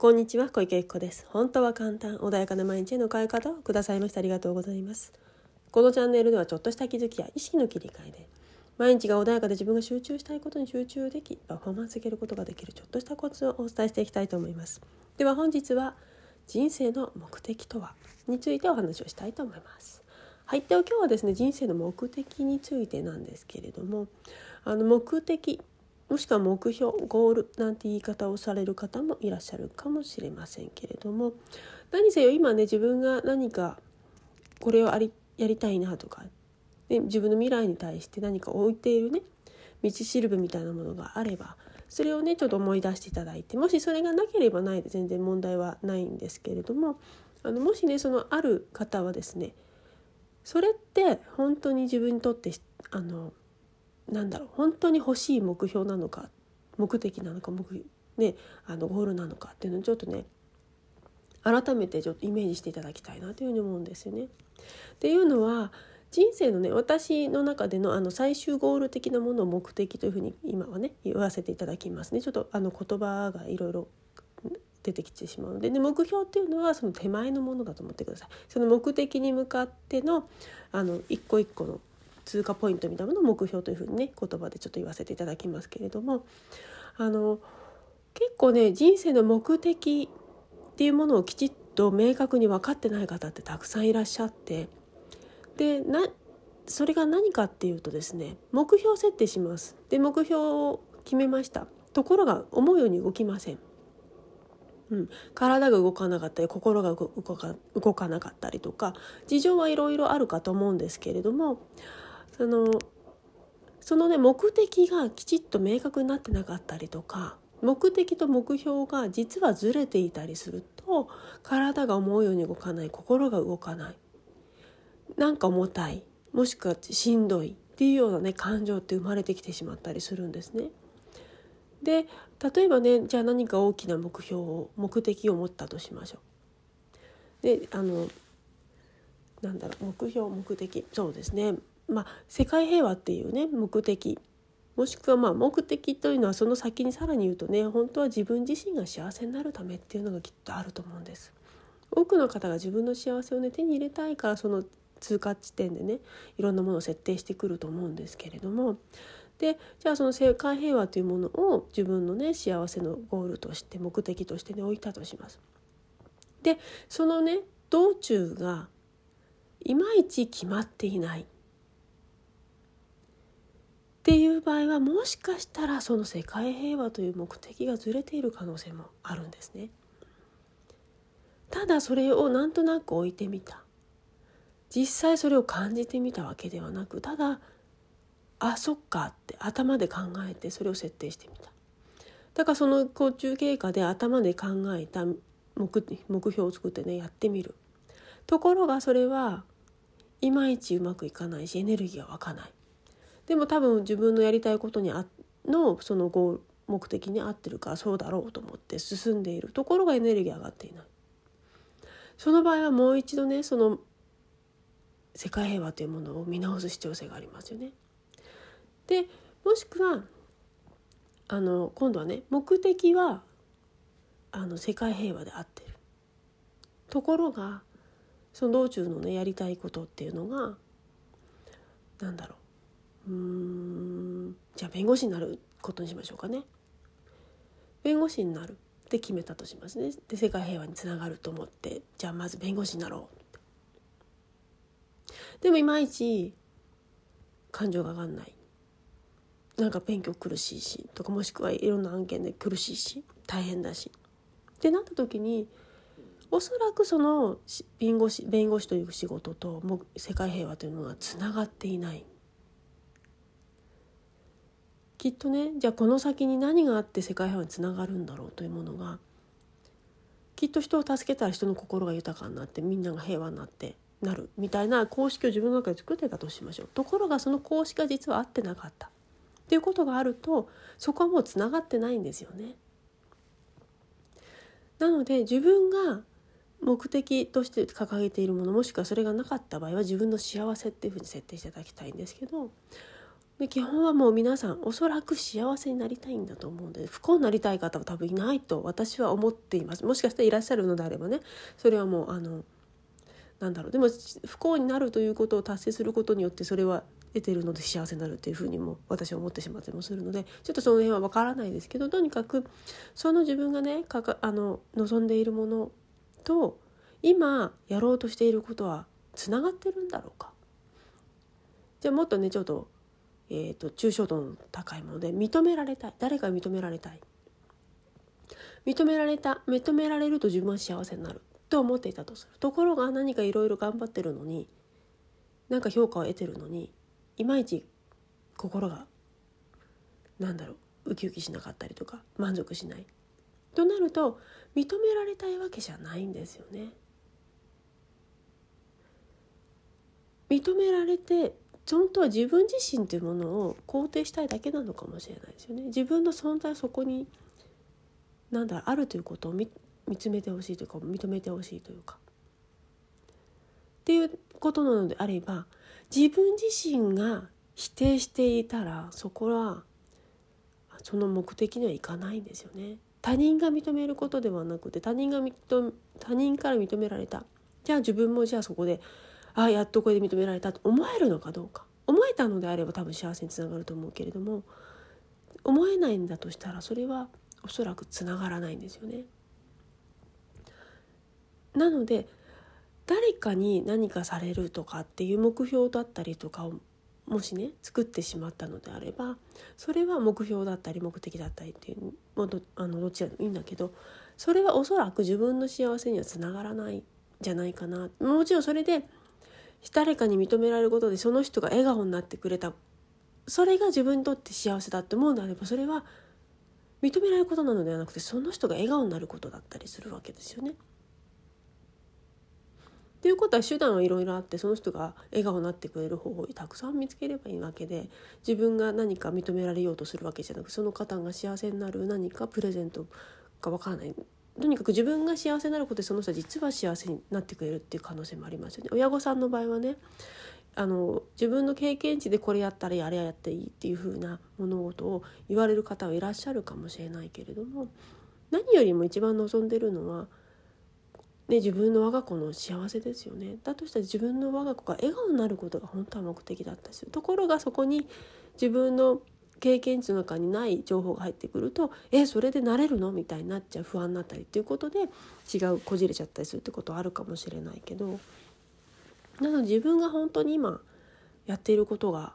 こんにちは小池由紀子です。本当は簡単穏やかな毎日への変え方をくださいましてありがとうございます。このチャンネルではちょっとした気づきや意識の切り替えで毎日が穏やかで自分が集中したいことに集中できパフォーマンス上げることができるちょっとしたコツをお伝えしていきたいと思います。では本日は人生の目的とはについてお話をしたいと思います。はい。では今日はですね人生の目的についてなんですけれどもあの目的もしくは目標ゴールなんて言い方をされる方もいらっしゃるかもしれませんけれども何せよ今ね自分が何かこれをありやりたいなとか、ね、自分の未来に対して何か置いているね道しるべみたいなものがあればそれをねちょっと思い出していただいてもしそれがなければないで全然問題はないんですけれどもあのもしねそのある方はですねそれって本当に自分にとってあのなんだろう本当に欲しい目標なのか目的なのか目、ね、あのゴールなのかっていうのをちょっとね改めてちょっとイメージしていただきたいなというふうに思うんですよね。っていうのは人生のね私の中でのあの最終ゴール的なものを目的というふうに今はね言わせていただきますね。ちょっとあの言葉がいろいろ出てきてしまうので。で目標っていうのはその手前のものだと思ってください。その目的に向かってのあの一個一個の通過ポイントみたいなのを目標というふうにね言葉でちょっと言わせていただきますけれども。あの結構ね人生の目的っていうものをきちっと明確に分かってない方ってたくさんいらっしゃって。でなそれが何かっていうとですね目標設定します。で目標を決めました。ところが思うように動きません。うん、体が動かなかったり心が動か動かなかったりとか事情はいろいろあるかと思うんですけれどもそのそのね目的がきちっと明確になってなかったりとか目的と目標が実はずれていたりすると体が思うように動かない心が動かないなんか重たいもしくはしんどいっていうようなね感情って生まれてきてしまったりするんですね。で例えばねじゃあ何か大きな目標を目的を持ったとしましょう。であのなんだろう目標目的そうですねまあ、世界平和っていうね目的もしくはまあ目的というのはその先にさらに言うとね本当は自分自身が幸せになるためっていうのがきっとあると思うんです。多くの方が自分の幸せをね手に入れたいからその通過地点でねいろんなものを設定してくると思うんですけれどもでじゃあその世界平和というものを自分のね幸せのゴールとして目的としてね置いたとします。でそのね道中がいまいち決まっていないっていう場合はもしかしたらその世界平和という目的がずれている可能性もあるんですね。ただそれをなんとなく置いてみた。実際それを感じてみたわけではなくただあそっかって頭で考えてそれを設定してみた。だからその途中経過で頭で考えた目目標を作ってねやってみる。ところがそれはいまいちうまくいかないしエネルギーが湧かない。でも多分自分のやりたいことにあのそのゴール目的に合ってるからそうだろうと思って進んでいるところがエネルギー上がっていないその場合はもう一度ねその世界平和というものを見直す必要性がありますよね。でもしくはあの今度はね目的はあの世界平和であってるところがその道中のねやりたいことっていうのが何だろううん。じゃあ弁護士になることにしましょうかね。弁護士になるって決めたとしますね。で世界平和につながると思って。じゃあまず弁護士になろうでもいまいち感情が上がんない。なんか勉強苦しいしとかもしくはいろんな案件で苦しいし大変だし。ってなった時におそらくその弁護士弁護士という仕事とも世界平和というのはつながっていない。きっとねじゃあこの先に何があって世界平和につながるんだろうというものがきっと人を助けたら人の心が豊かになってみんなが平和になってなるみたいな公式を自分の中で作ってたとしましょうところがその公式が実は合ってなかったっていうことがあるとそこはもうつながってないんですよね。なので自分が目的として掲げているものもしくはそれがなかった場合は自分の幸せっていうふうに設定していただきたいんですけどで基本はもう皆さんおそらく幸せになりたいんだと思うんで不幸になりたい方は多分いないと私は思っています。もしかしたらいらっしゃるのであればね。それはもうあのなんだろう。でも不幸になるということを達成することによってそれは得てるので幸せになるっていうふうにも私は思ってしまったりもするのでちょっとその辺は分からないですけどとにかくその自分がねかかあの望んでいるものと今やろうとしていることはつながってるんだろうか。じゃあもっとねちょっと,、えーと、抽象度の高いもので認められたい。誰かに認められたい。認められた認められると自分は幸せになる。と思っていたとする。ところが何かいろいろ頑張ってるのになんか評価を得てるのにいまいち心がなんだろうウキウキしなかったりとか満足しない。となると認められたいわけじゃないんですよね。認められて本当は自分自身というものを肯定したいだけなのかもしれないですよね。自分の存在そこになんだあるということを見つめてほしいというか認めてほしいというか。っていうことなのであれば自分自身が否定していたらそこはその目的にはいかないんですよね。他人が認めることではなくて他人が他人から認められたじゃあ自分もじゃあそこであやっとこれで認められた。と思えるのかどうか。思えたのであれば多分幸せにつながると思うけれども思えないんだとしたらそれはおそらくつながらないんですよね。なので誰かに何かされるとかっていう目標だったりとかをもしね作ってしまったのであればそれは目標だったり目的だったりっていうもどあのどちらでもいいんだけどそれはおそらく自分の幸せにはつながらないじゃないかな。もちろんそれで誰かに認められることでその人が笑顔になってくれたそれが自分にとって幸せだって思うのであればそれは認められることなのではなくてその人が笑顔になることだったりするわけですよね。っていうことは手段はいろいろあってその人が笑顔になってくれる方法をたくさん見つければいいわけで自分が何か認められようとするわけじゃなくその方が幸せになる何かプレゼントか分からないとにかく自分が幸せになることでその人は実は幸せになってくれるっていう可能性もありますよね。親御さんの場合はねあの自分の経験値でこれやったらあれやっていいっていう風な物事を言われる方はいらっしゃるかもしれないけれども何よりも一番望んでるのは、ね、自分の我が子の幸せですよね。だとしたら自分の我が子が笑顔になることが本当は目的だったりするところがそこに自分の経験値の中にない情報が入ってくるとえそれでなれるの？みたいになっちゃう不安になったりっていうことで違うこじれちゃったりするってことはあるかもしれないけどなので自分が本当に今やっていることが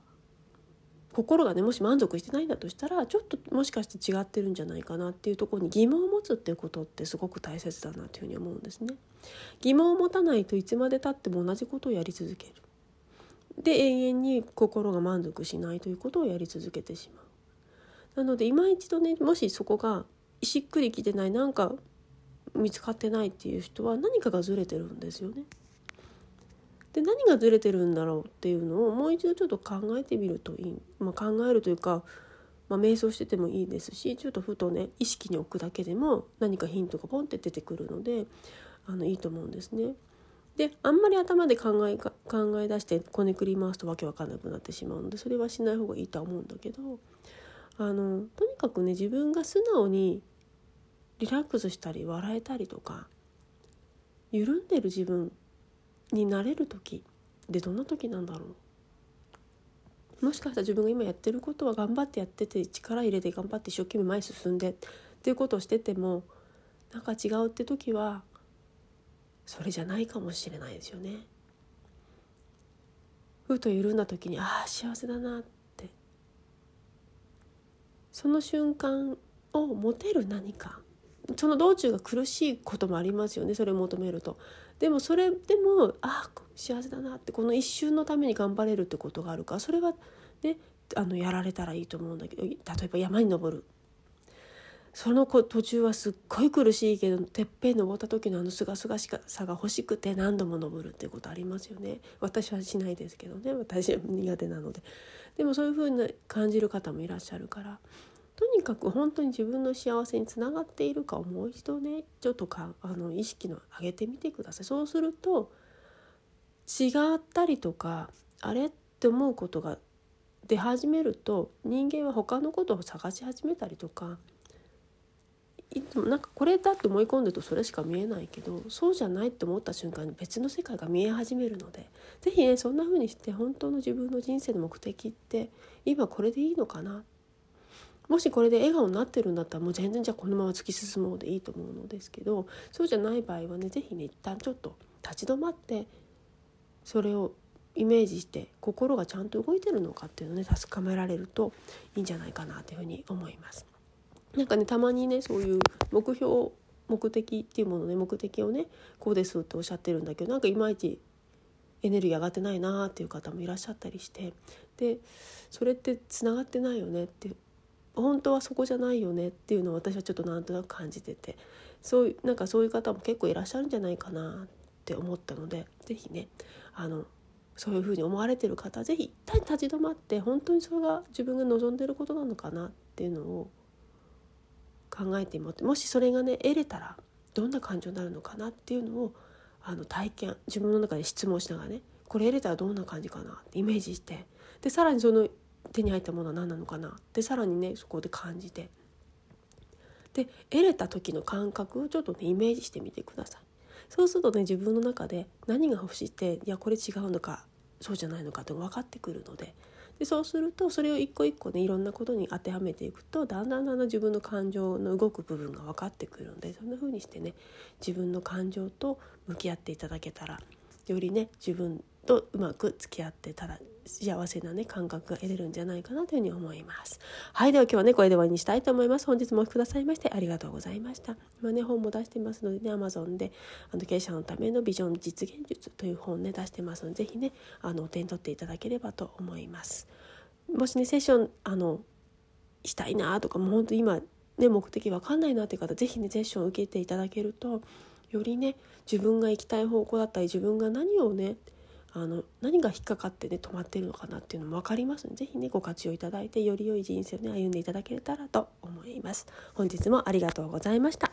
心がねもし満足してないんだとしたらちょっともしかして違ってるんじゃないかなっていうとこに疑問を持つっていうことってすごく大切だなというふうに思うんですね。疑問を持たないといつまでたっても同じことをやり続ける。で永遠に心が満足しないということをやり続けてしまう。なので今一度ねもしそこがしっくりきてないなんか見つかってないっていう人は何かがずれてるんですよね。で何がずれてるんだろうっていうのをもう一度ちょっと考えてみるといい、まあ、考えるというか、まあ、瞑想しててもいいですしちょっとふとね意識に置くだけでも何かヒントがポンって出てくるのであのいいと思うんですね。であんまり頭で考え考え出してこねくり回すとわけわかんなくなってしまうのでそれはしない方がいいとは思うんだけどあのとにかくね自分が素直にリラックスしたり笑えたりとか緩んでる自分になれる時でどんな時なんだろう。もしかしたら自分が今やってることは頑張ってやってて力入れて頑張って一生懸命前進んでっていうことをしててもなんか違うって時はそれじゃないかもしれないですよね。ふと緩んだ時にああ幸せだなってその瞬間を持てる何かその道中が苦しいこともありますよねそれを求めると。でもそれでもああ幸せだなってこの一瞬のために頑張れるってことがあるからそれはねあのやられたらいいと思うんだけど例えば山に登るその途中はすっごい苦しいけどてっぺん登った時のあのすがすがしさが欲しくて何度も登るっていうことありますよね。私はしないですけどね。私は苦手なので。でもそういうふうに感じる方もいらっしゃるから。とにかく本当に自分の幸せにつながっているかをもう一度ね。ちょっとかあの意識の上げてみてください。そうすると違ったりとかあれって思うことが出始めると人間は他のことを探し始めたりとかいつもなんかこれだって思い込んでるとそれしか見えないけどそうじゃないって思った瞬間に別の世界が見え始めるので是非ねそんな風にして本当の自分の人生の目的って今これでいいのかな？もしこれで笑顔になってるんだったらもう全然じゃあこのまま突き進もうでいいと思うのですけどそうじゃない場合はね是非ね一旦ちょっと立ち止まってそれをイメージして心がちゃんと動いてるのかっていうのをね確かめられるといいんじゃないかなというふうに思います。なんかねたまにねそういう目標目的っていうものね目的をねこうですっておっしゃってるんだけどなんかいまいちエネルギー上がってないなっていう方もいらっしゃったりしてでそれってつながってないよねって本当はそこじゃないよねっていうのを私はちょっとなんとなく感じててそういうなんかそういう方も結構いらっしゃるんじゃないかなって思ったので是非ねあのそういうふうに思われてる方是非一旦立ち止まって本当にそれが自分が望んでることなのかなっていうのを考えてみてもしそれがね得れたらどんな感情になるのかなっていうのをあの体験自分の中で質問しながらねこれ得れたらどんな感じかなってイメージしてでさらにその手に入ったものは何なのかなでさらにねそこで感じてで得れた時の感覚をちょっとねイメージしてみてください。そうするとね自分の中で何が欲しいっていやこれ違うのかそうじゃないのかって分かってくるのででそうするとそれを一個一個ねいろんなことに当てはめていくとだんだんだんだん自分の感情の動く部分が分かってくるのでそんな風にしてね自分の感情と向き合っていただけたらよりね自分とうまく付き合ってたら幸せなね感覚が得れるんじゃないかなというふうに思います。はいでは今日はねこれで終わりにしたいと思います。本日もお聞きくださいましてありがとうございました今ね本も出して。ますのでね Amazon であの経営者のためのビジョン実現術という本ね出してますので是非ねあのお手に取っていただければと思います。もしねセッションあのしたいなとかもう本当今ね目的わかんないなっていう方是非ねセッションを受けていただけるとよりね自分が行きたい方向だったり自分が何をねあの何が引っかかってね止まってるのかなっていうのも分かりますので是非ねご活用いただいてより良い人生をね歩んでいただけたらと思います。本日もありがとうございました。